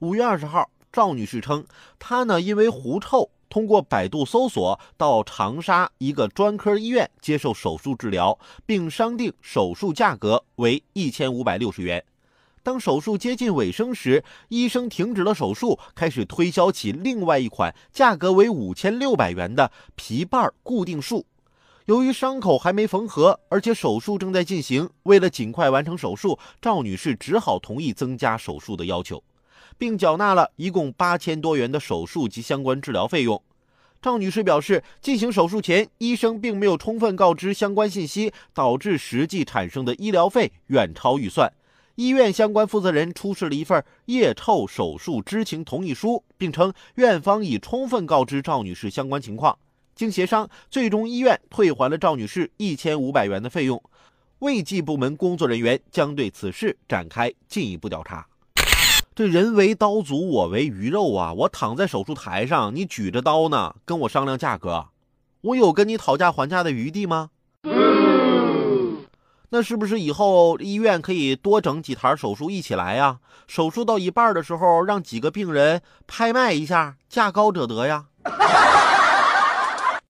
五月二十号，赵女士称，她呢因为狐臭，通过百度搜索到长沙一个专科医院接受手术治疗，并商定手术价格为一千五百六十元。当手术接近尾声时，医生停止了手术，开始推销起另外一款价格为五千六百元的皮瓣固定术。由于伤口还没缝合，而且手术正在进行，为了尽快完成手术，赵女士只好同意增加手术的要求，并缴纳了一共八千多元的手术及相关治疗费用。赵女士表示，进行手术前，医生并没有充分告知相关信息，导致实际产生的医疗费远超预算。医院相关负责人出示了一份腋臭手术知情同意书，并称院方已充分告知赵女士相关情况。经协商，最终医院退还了赵女士一千五百元的费用。卫计部门工作人员将对此事展开进一步调查。这人为刀俎，我为鱼肉啊！我躺在手术台上，你举着刀呢，跟我商量价格，我有跟你讨价还价的余地吗？那是不是以后医院可以多整几台手术一起来呀？手术到一半的时候，让几个病人拍卖一下，价高者得呀？